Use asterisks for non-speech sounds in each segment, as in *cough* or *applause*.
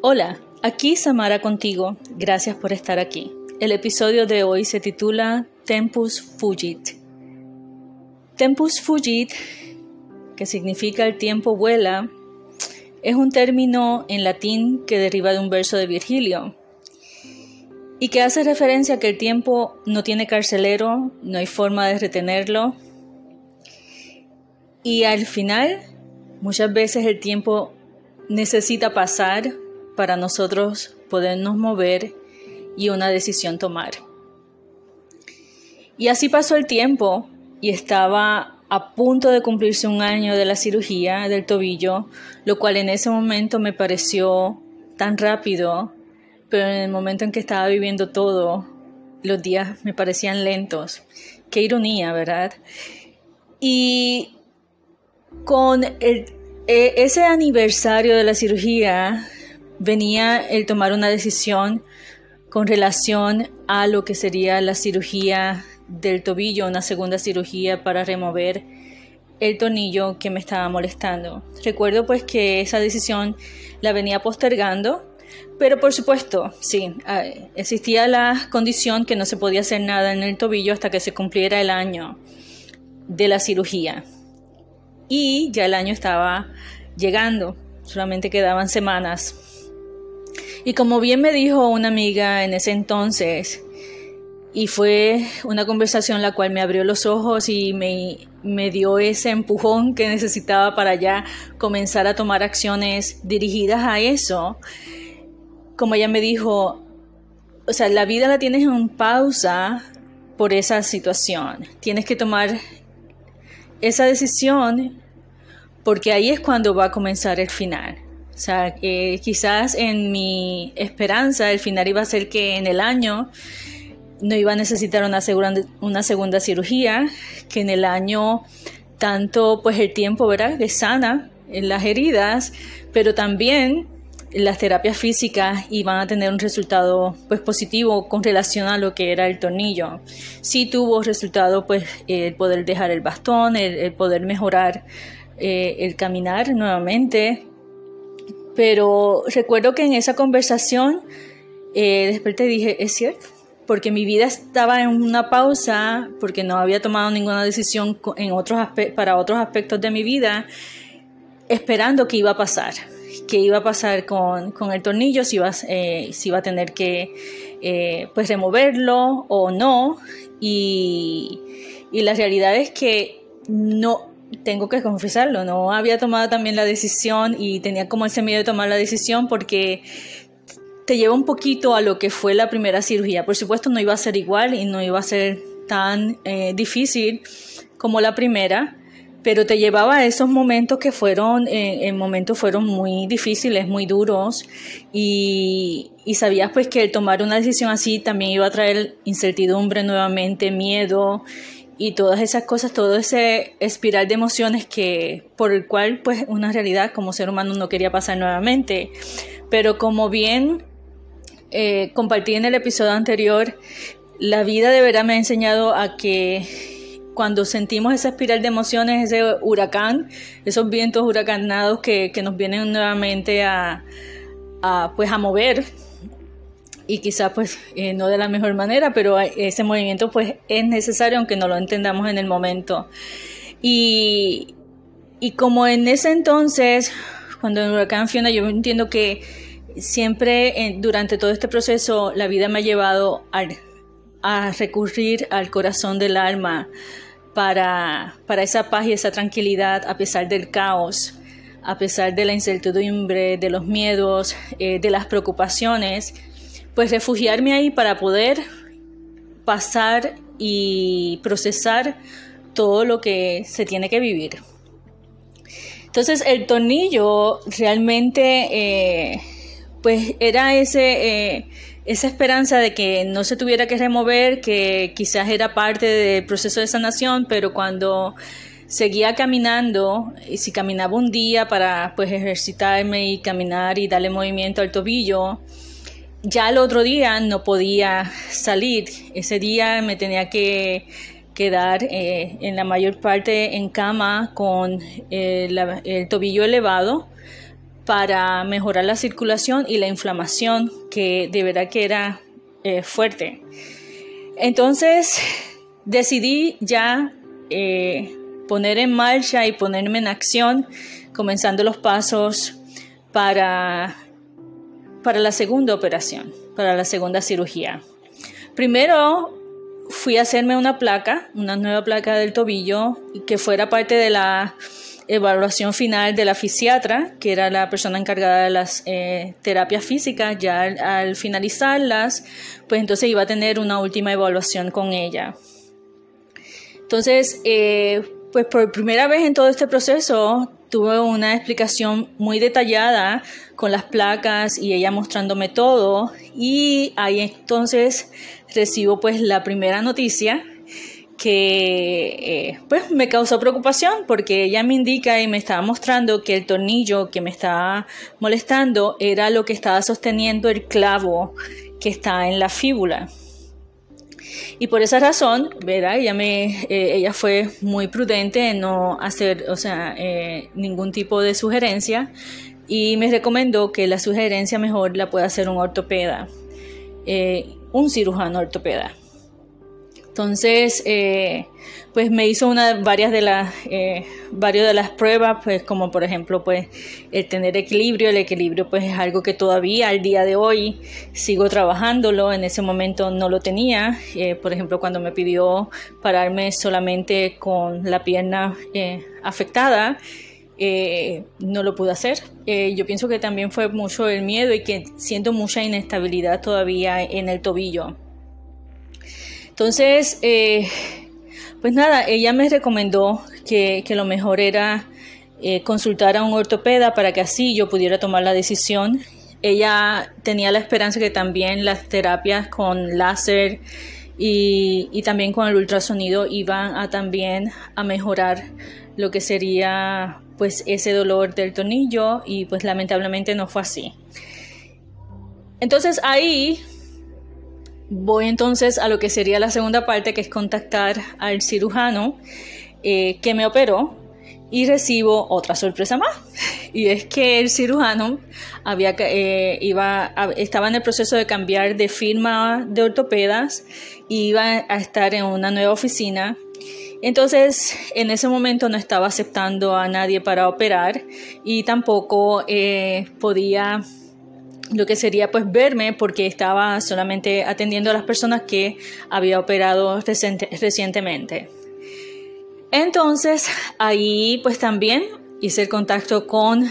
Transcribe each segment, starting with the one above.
Hola, aquí Samara contigo. Gracias por estar aquí. El episodio de hoy se titula Tempus Fugit. Tempus Fugit, que significa el tiempo vuela, es un término en latín que deriva de un verso de Virgilio y que hace referencia a que el tiempo no tiene carcelero, no hay forma de retenerlo y al final muchas veces el tiempo necesita pasar para nosotros podernos mover y una decisión tomar. Y así pasó el tiempo y estaba a punto de cumplirse un año de la cirugía del tobillo, lo cual en ese momento me pareció tan rápido, pero en el momento en que estaba viviendo todo, los días me parecían lentos. Qué ironía, ¿verdad? Y con e, ese aniversario de la cirugía venía el tomar una decisión con relación a lo que sería la cirugía del tobillo, una segunda cirugía para remover el tornillo que me estaba molestando. Recuerdo pues que esa decisión la venía postergando, pero por supuesto, sí, existía la condición que no se podía hacer nada en el tobillo hasta que se cumpliera el año de la cirugía. Y ya el año estaba llegando, solamente quedaban semanas y como bien me dijo una amiga en ese entonces, y fue una conversación la cual me abrió los ojos y me, me dio ese empujón que necesitaba para ya comenzar a tomar acciones dirigidas a eso. Como ella me dijo, o sea, la vida la tienes en pausa por esa situación. Tienes que tomar esa decisión porque ahí es cuando va a comenzar el final. O sea, quizás en mi esperanza el final iba a ser que en el año no iba a necesitar una, segunda cirugía, que en el año tanto pues el tiempo ¿verdad? de sana en las heridas, pero también las terapias físicas iban a tener un resultado pues positivo con relación a lo que era el tornillo. Sí tuvo resultado pues el poder dejar el bastón, el, poder mejorar eh, el caminar nuevamente, pero recuerdo que en esa conversación eh, después te dije, es cierto, porque mi vida estaba en una pausa, porque no había tomado ninguna decisión en otros para otros aspectos de mi vida, esperando que iba a pasar, que iba a pasar con, el tornillo, si iba, eh, si iba a tener que eh, pues removerlo o no. Y, y la realidad es que no, tengo que confesarlo, no había tomado también la decisión y tenía como ese miedo de tomar la decisión porque te lleva un poquito a lo que fue la primera cirugía. Por supuesto no iba a ser igual y no iba a ser tan eh, difícil como la primera, pero te llevaba a esos momentos que fueron, eh, en momentos fueron muy difíciles, muy duros y, sabías pues que tomar una decisión así también iba a traer incertidumbre nuevamente, miedo y todas esas cosas, todo ese espiral de emociones que por el cual pues una realidad como ser humano no quería pasar nuevamente. Pero como bien eh, compartí en el episodio anterior, la vida de verdad me ha enseñado a que cuando sentimos esa espiral de emociones, ese huracán, esos vientos huracanados que, que nos vienen nuevamente a, a, pues, a mover y quizás pues eh, no de la mejor manera, pero ese movimiento pues es necesario aunque no lo entendamos en el momento. Y, y como en ese entonces, cuando el huracán Fiona, yo entiendo que siempre durante todo este proceso la vida me ha llevado a, a recurrir al corazón del alma para, para esa paz y esa tranquilidad a pesar del caos a pesar de la incertidumbre, de los miedos, eh, de las preocupaciones, pues refugiarme ahí para poder pasar y procesar todo lo que se tiene que vivir. Entonces el tornillo realmente eh, pues era ese, eh, esa esperanza de que no se tuviera que remover, que quizás era parte del proceso de sanación, pero cuando seguía caminando, y si caminaba un día para pues ejercitarme y caminar y darle movimiento al tobillo, ya el otro día no podía salir. Ese día me tenía que quedar eh, en la mayor parte en cama con eh, el tobillo elevado para mejorar la circulación y la inflamación que de verdad que era eh, fuerte. Entonces decidí ya poner en marcha y ponerme en acción, comenzando los pasos para, para la segunda operación, para la segunda cirugía. Primero fui a hacerme una placa, una nueva placa del tobillo, que fuera parte de la evaluación final de la fisiatra, que era la persona encargada de las eh, terapias físicas, ya al, finalizarlas, pues entonces iba a tener una última evaluación con ella. Entonces, eh, pues por primera vez en todo este proceso tuve una explicación muy detallada con las placas y ella mostrándome todo y ahí entonces recibo pues la primera noticia que eh, pues me causó preocupación porque ella me indica y me estaba mostrando que el tornillo que me estaba molestando era lo que estaba sosteniendo el clavo que está en la fíbula. Y por esa razón, ¿verdad? Ella, me, eh, ella fue muy prudente en no hacer, o sea, eh, ningún tipo de sugerencia y me recomendó que la sugerencia mejor la pueda hacer un ortopeda, un cirujano ortopeda. Entonces, eh, pues me hizo una, varias de las, eh, varias de las pruebas, pues como por ejemplo, pues el tener equilibrio, el equilibrio pues es algo que todavía al día de hoy sigo trabajándolo, en ese momento no lo tenía, eh, por ejemplo cuando me pidió pararme solamente con la pierna afectada, no lo pude hacer. yo pienso que también fue mucho el miedo y que siento mucha inestabilidad todavía en el tobillo. Entonces, eh, pues nada, ella me recomendó que, lo mejor era eh, consultar a un ortopeda para que así yo pudiera tomar la decisión. Ella tenía la esperanza que también las terapias con láser y, también con el ultrasonido iban a también a mejorar lo que sería pues ese dolor del tornillo y pues lamentablemente no fue así. Entonces ahí Voy entonces a lo que sería la segunda parte, que es contactar al cirujano eh, que me operó y recibo otra sorpresa más. *laughs* Y es que el cirujano había, eh, iba, estaba en el proceso de cambiar de firma de ortopedas y iba a estar en una nueva oficina. Entonces, en ese momento no estaba aceptando a nadie para operar y tampoco eh, podía lo que sería pues verme porque estaba solamente atendiendo a las personas que había operado recientemente. Entonces ahí pues también hice el contacto con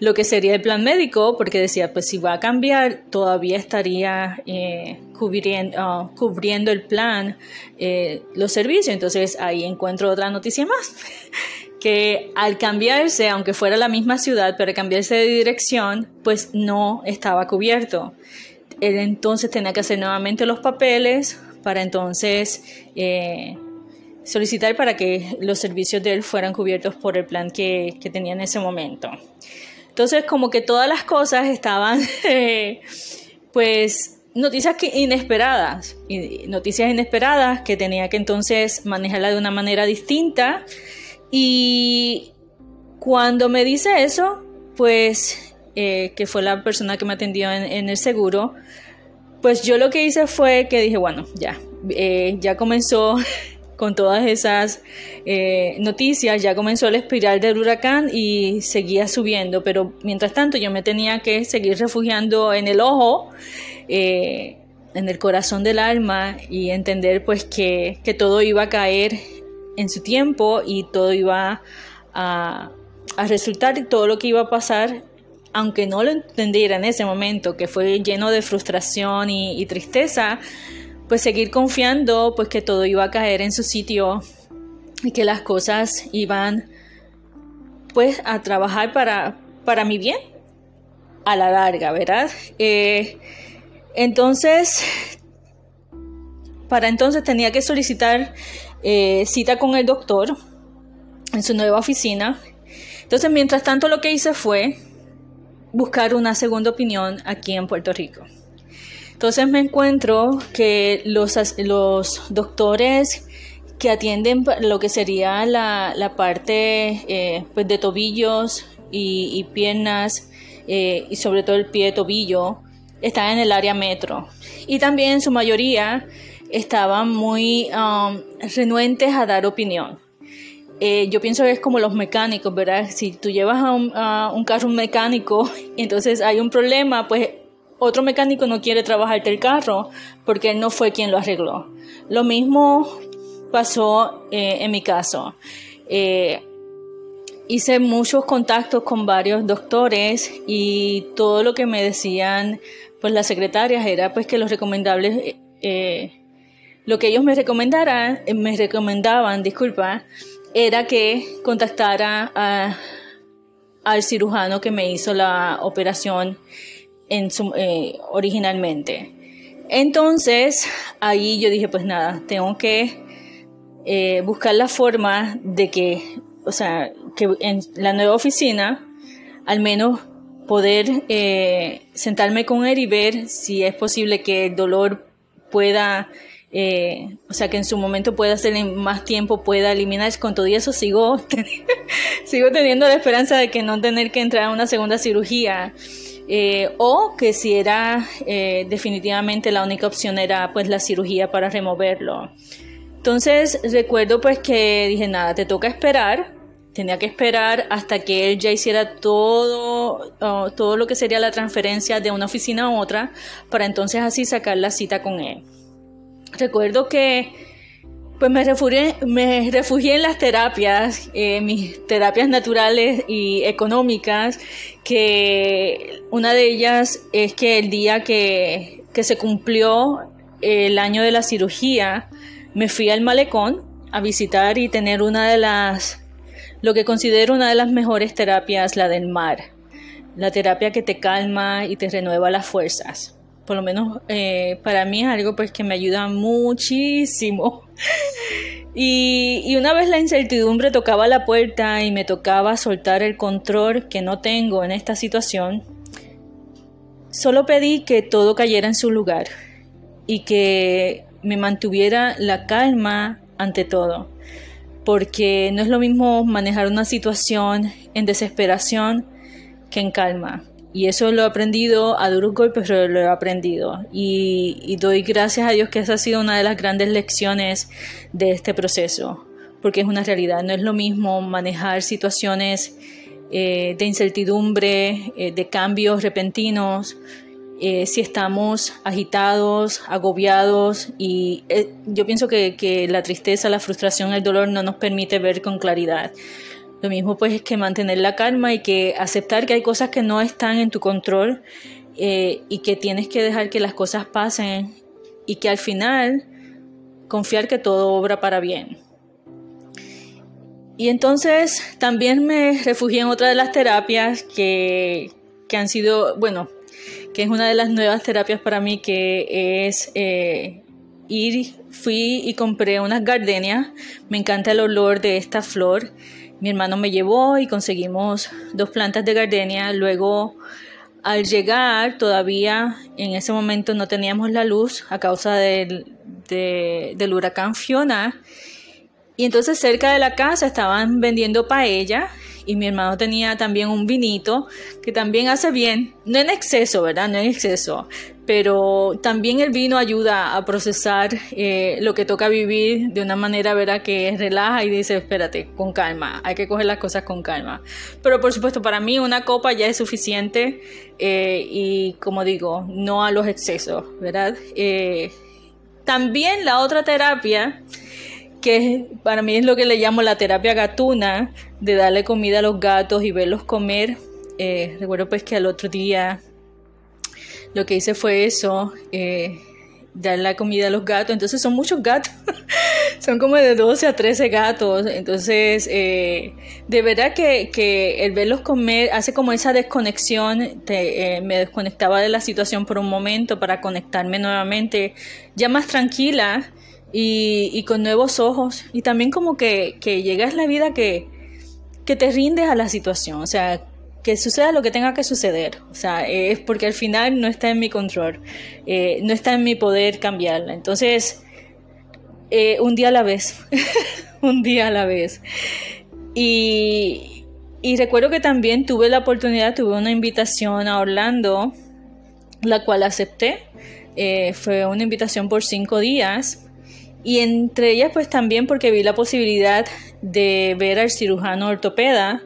lo que sería el plan médico porque decía pues si va a cambiar todavía estaría eh, cubriendo, ah, cubriendo, el plan eh, los servicios entonces ahí encuentro otra noticia más que al cambiarse, aunque fuera la misma ciudad, pero cambiarse de dirección, pues no estaba cubierto. Él entonces tenía que hacer nuevamente los papeles para entonces eh, solicitar para que los servicios de él fueran cubiertos por el plan que, tenía en ese momento. Entonces, como que todas las cosas estaban, *laughs* pues, noticias inesperadas, noticias inesperadas que tenía que entonces manejarla de una manera distinta y cuando me dice eso, pues eh, que fue la persona que me atendió en, el seguro, pues yo lo que hice fue que dije, bueno, ya, eh, ya comenzó *laughs* con todas esas eh, noticias, ya comenzó el espiral del huracán y seguía subiendo, pero mientras tanto yo me tenía que seguir refugiando en el ojo, en el corazón del alma y entender pues que, que todo iba a caer en su tiempo y todo iba a, resultar y todo lo que iba a pasar aunque no lo entendiera en ese momento, que fue lleno de frustración y, tristeza, pues seguir confiando, pues que todo iba a caer en su sitio y que las cosas iban, pues, a trabajar para, para mi bien a la larga, ¿verdad? Eh, entonces, para entonces tenía que solicitar eh, cita con el doctor en su nueva oficina. Entonces, mientras tanto, lo que hice fue buscar una segunda opinión aquí en Puerto Rico. Entonces me encuentro que los, los doctores que atienden lo que sería la, parte eh, pues de tobillos y, piernas eh, y sobre todo el pie tobillo están en el área metro. Y también su mayoría estaban muy um, renuentes a dar opinión. Eh, yo pienso que es como los mecánicos, ¿verdad? Si tú llevas a un, a un carro mecánico *laughs* entonces hay un problema, pues otro mecánico no quiere trabajarte el carro porque él no fue quien lo arregló. Lo mismo pasó eh, en mi caso. Eh, hice muchos contactos con varios doctores y todo lo que me decían pues las secretarias era pues que los recomendables lo que ellos me recomendaran me recomendaban disculpa era que contactara al cirujano que me hizo la operación su, originalmente. Entonces ahí yo dije pues nada tengo que eh, buscar la forma de que, o sea, que en la nueva oficina, al menos poder eh, sentarme con él y ver si es posible que el dolor pueda, eh, o sea, que en su momento pueda en más tiempo, pueda eliminarse. Con todo eso sigo, *laughs* sigo teniendo la esperanza de que no tener que entrar a una segunda cirugía. o que si era definitivamente la única opción era pues la cirugía para removerlo. Entonces recuerdo pues que dije, nada, te toca esperar. Tenía que esperar hasta que él ya hiciera todo, todo lo que sería la transferencia de una oficina a otra para entonces así sacar la cita con él. Recuerdo que pues me refugié, me refugié en las terapias, eh, mis terapias naturales y económicas, que una de ellas es que el día que, que se cumplió el año de la cirugía, me fui al malecón a visitar y tener una de las, lo que considero una de las mejores terapias, la del mar. La terapia que te calma y te renueva las fuerzas. Por lo menos eh, para mí es algo pues que me ayuda muchísimo. *laughs* Y, y, una vez la incertidumbre tocaba la puerta y me tocaba soltar el control que no tengo en esta situación, solo pedí que todo cayera en su lugar y que me mantuviera la calma ante todo, porque no es lo mismo manejar una situación en desesperación que en calma. Y eso lo he aprendido a duros golpes, pero lo he aprendido. Y, doy gracias a Dios que esa ha sido una de las grandes lecciones de este proceso, porque es una realidad. No es lo mismo manejar situaciones eh, de incertidumbre, eh, de cambios repentinos, eh, si estamos agitados, agobiados y yo pienso que, la tristeza, la frustración, el dolor no nos permite ver con claridad. Lo mismo pues es que mantener la calma y que aceptar que hay cosas que no están en tu control eh, y que tienes que dejar que las cosas pasen y que al final confiar que todo obra para bien. Y entonces también me refugié en otra de las terapias que, que han sido, bueno, que es una de las nuevas terapias para mí, que es eh, ir, fui y compré unas gardenias. Me encanta el olor de esta flor. Mi hermano me llevó y conseguimos dos plantas de gardenia. Luego, al llegar, todavía en ese momento no teníamos la luz a causa del, huracán Fiona. Y entonces cerca de la casa estaban vendiendo paella y mi hermano tenía también un vinito que también hace bien, no en exceso, ¿verdad? No en exceso, pero también el vino ayuda a procesar eh, lo que toca vivir de una manera, ¿verdad? Que relaja y dice, espérate, con calma, hay que coger las cosas con calma. Pero por supuesto, para mí una copa ya es suficiente eh, y como digo, no a los excesos, ¿verdad? Eh, también la otra terapia que para mí es lo que le llamo la terapia gatuna, de darle comida a los gatos y verlos comer. Eh, recuerdo pues que al otro día lo que hice fue eso, eh, dar la comida a los gatos. Entonces son muchos gatos, *laughs* son como de 12 a 13 gatos. Entonces, eh, de verdad que, que, el verlos comer hace como esa desconexión. me desconectaba de la situación por un momento para conectarme nuevamente, ya más tranquila y, con nuevos ojos. Y también como que, que llegas la vida que, que te rindes a la situación. O sea, que suceda lo que tenga que suceder. O sea, es porque al final no está en mi control, eh, no está en mi poder cambiarla. Entonces, eh, un día a la vez, *laughs* un día a la vez. Y, y recuerdo que también tuve la oportunidad, tuve una invitación a Orlando, la cual acepté. Eh, fue una invitación por cinco días. Y entre ellas, pues también porque vi la posibilidad de ver al cirujano ortopeda.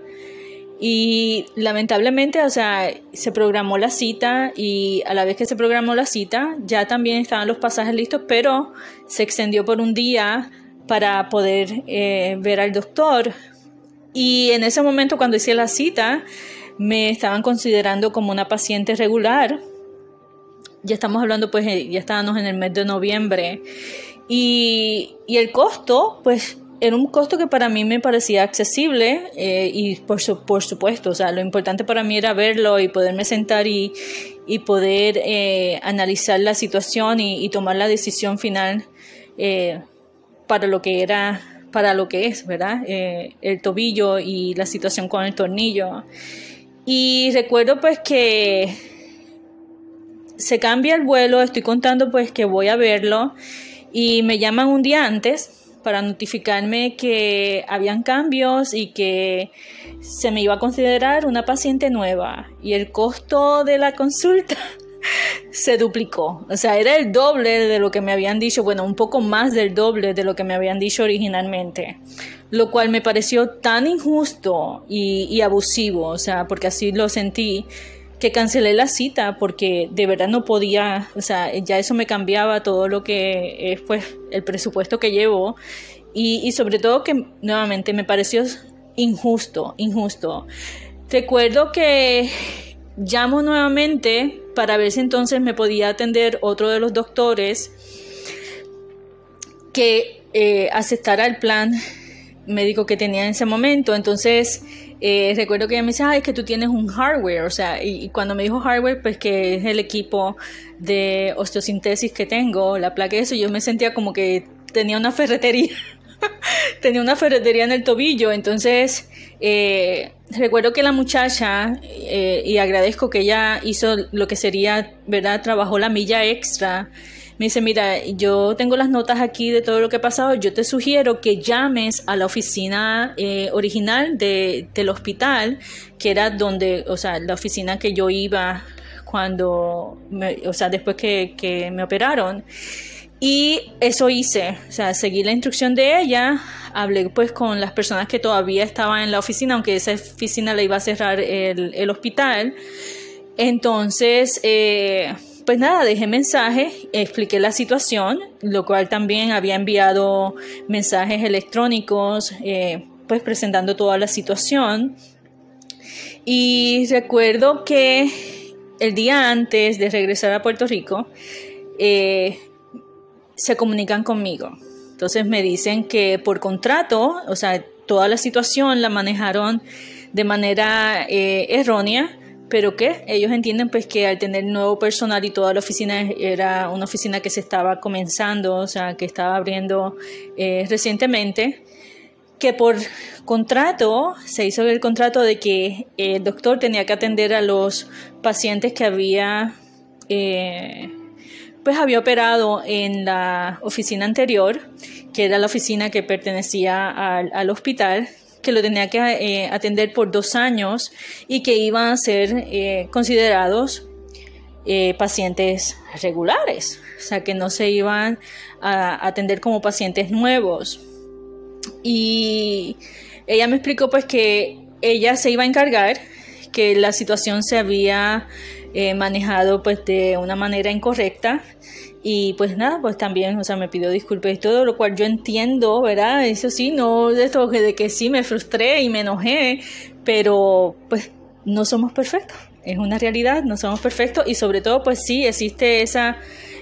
Y lamentablemente, o sea, se programó la cita y a la vez que se programó la cita, ya también estaban los pasajes listos, pero se extendió por un día para poder eh, ver al doctor. Y en ese momento, cuando hice la cita, me estaban considerando como una paciente regular. Ya estamos hablando, pues, eh, ya estábamos en el mes de noviembre. Y, el costo, pues, era un costo que para mí me parecía accesible eh, y por, supuesto, o sea, lo importante para mí era verlo y poderme sentar y, poder analizar la situación y, tomar la decisión final para lo que era, para lo que es, ¿verdad? Eh, el tobillo y la situación con el tornillo. Y recuerdo pues que se cambia el vuelo, estoy contando pues que voy a verlo y me llaman un día antes para notificarme que habían cambios y que se me iba a considerar una paciente nueva y el costo de la consulta *laughs* se duplicó. O sea, era el doble de lo que me habían dicho, bueno, un poco más del doble de lo que me habían dicho originalmente. Lo cual me pareció tan injusto y, abusivo, o sea, porque así lo sentí, que cancelé la cita porque de verdad no podía, o sea, ya eso me cambiaba todo lo que es pues el presupuesto que llevo y, sobre todo que nuevamente me pareció injusto, injusto. Recuerdo que llamo nuevamente para ver si entonces me podía atender otro de los doctores que eh, aceptara el plan médico que tenía en ese momento. Entonces, eh, recuerdo que ella me dice, ah, es que tú tienes un hardware, o sea, y, cuando me dijo hardware, pues que es el equipo de osteosintesis que tengo, la placa de eso, yo me sentía como que tenía una ferretería, *laughs* tenía una ferretería en el tobillo, entonces eh, recuerdo que la muchacha, eh, y agradezco que ella hizo lo que sería, ¿verdad? Trabajó la milla extra. Me dice, mira, yo tengo las notas aquí de todo lo que ha pasado, yo te sugiero que llames a la oficina eh, original de, del hospital, que era donde, o sea, la oficina que yo iba cuando, o sea, después que, que me operaron. Y eso hice, o sea, seguí la instrucción de ella, hablé pues con las personas que todavía estaban en la oficina, aunque esa oficina la iba a cerrar el, hospital. Entonces, eh, pues nada, dejé mensaje, expliqué la situación, lo cual también había enviado mensajes electrónicos, eh, pues presentando toda la situación. Y recuerdo que el día antes de regresar a Puerto Rico, eh, se comunican conmigo. Entonces me dicen que por contrato, o sea, toda la situación la manejaron de manera eh, errónea, pero que ellos entienden pues que al tener nuevo personal y toda la oficina era una oficina que se estaba comenzando, o sea, que estaba abriendo eh, recientemente, que por contrato se hizo el contrato de que el doctor tenía que atender a los pacientes que había eh, pues había operado en la oficina anterior, que era la oficina que pertenecía al, hospital, que lo tenía que eh, atender por dos años y que iban a ser eh, considerados eh, pacientes regulares, o sea, que no se iban a atender como pacientes nuevos. Y ella me explicó pues que ella se iba a encargar, que la situación se había manejado pues de una manera incorrecta y pues nada, pues también, o sea, me pidió disculpas y todo, lo cual yo entiendo, ¿verdad? Eso sí, no de esto de que sí me frustré y me enojé, pero pues no somos perfectos, es una realidad, no somos perfectos y sobre todo pues sí existe esa,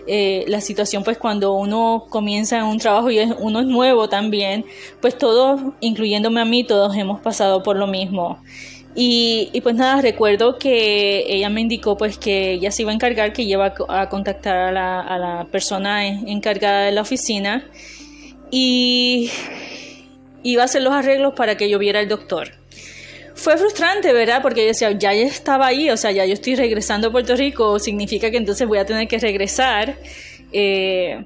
eh, la situación pues cuando uno comienza un trabajo y uno es nuevo también, pues todos, incluyéndome a mí, todos hemos pasado por lo mismo. Y, pues nada, recuerdo que ella me indicó pues que ella se iba a encargar, que iba a contactar a la, a la persona encargada de la oficina y iba a hacer los arreglos para que yo viera al doctor. Fue frustrante, ¿verdad? Porque yo decía, ya estaba ahí, o sea, ya yo estoy regresando a Puerto Rico, significa que entonces voy a tener que regresar. Eh,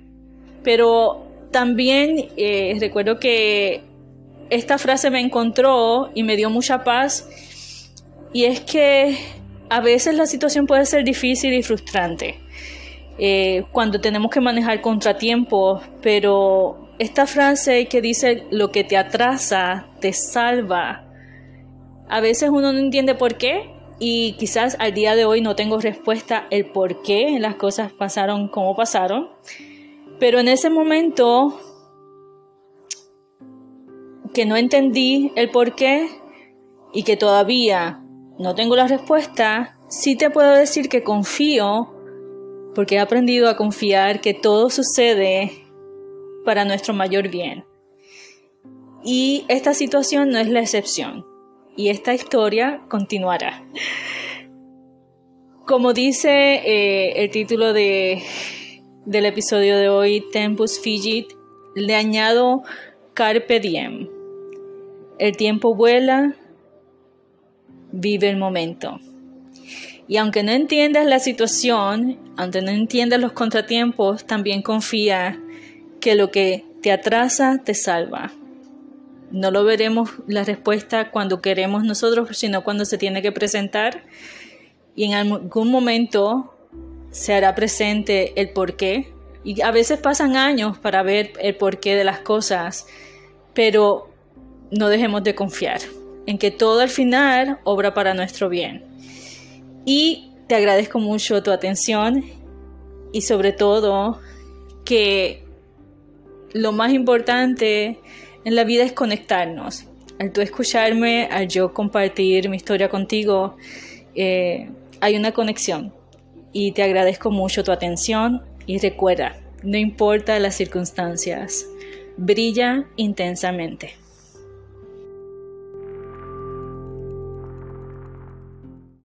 pero también eh, recuerdo que esta frase me encontró y me dio mucha paz. Y es que a veces la situación puede ser difícil y frustrante eh, cuando tenemos que manejar contratiempos, pero esta frase que dice lo que te atrasa te salva, a veces uno no entiende por qué y quizás al día de hoy no tengo respuesta el por qué las cosas pasaron como pasaron, pero en ese momento que no entendí el por qué y que todavía no tengo la respuesta, sí te puedo decir que confío porque he aprendido a confiar que todo sucede para nuestro mayor bien. Y esta situación no es la excepción y esta historia continuará. Como dice eh, el título de, del episodio de hoy, Tempus Figit, le añado Carpe Diem. El tiempo vuela, vive el momento. Y aunque no entiendas la situación, aunque no entiendas los contratiempos, también confía que lo que te atrasa te salva. No lo veremos la respuesta cuando queremos nosotros, sino cuando se tiene que presentar. Y en algún momento se hará presente el porqué. Y a veces pasan años para ver el porqué de las cosas, pero no dejemos de confiar en que todo al final obra para nuestro bien. Y te agradezco mucho tu atención y sobre todo que lo más importante en la vida es conectarnos. Al tú escucharme, al yo compartir mi historia contigo, eh, hay una conexión. Y te agradezco mucho tu atención y recuerda, no importa las circunstancias, brilla intensamente.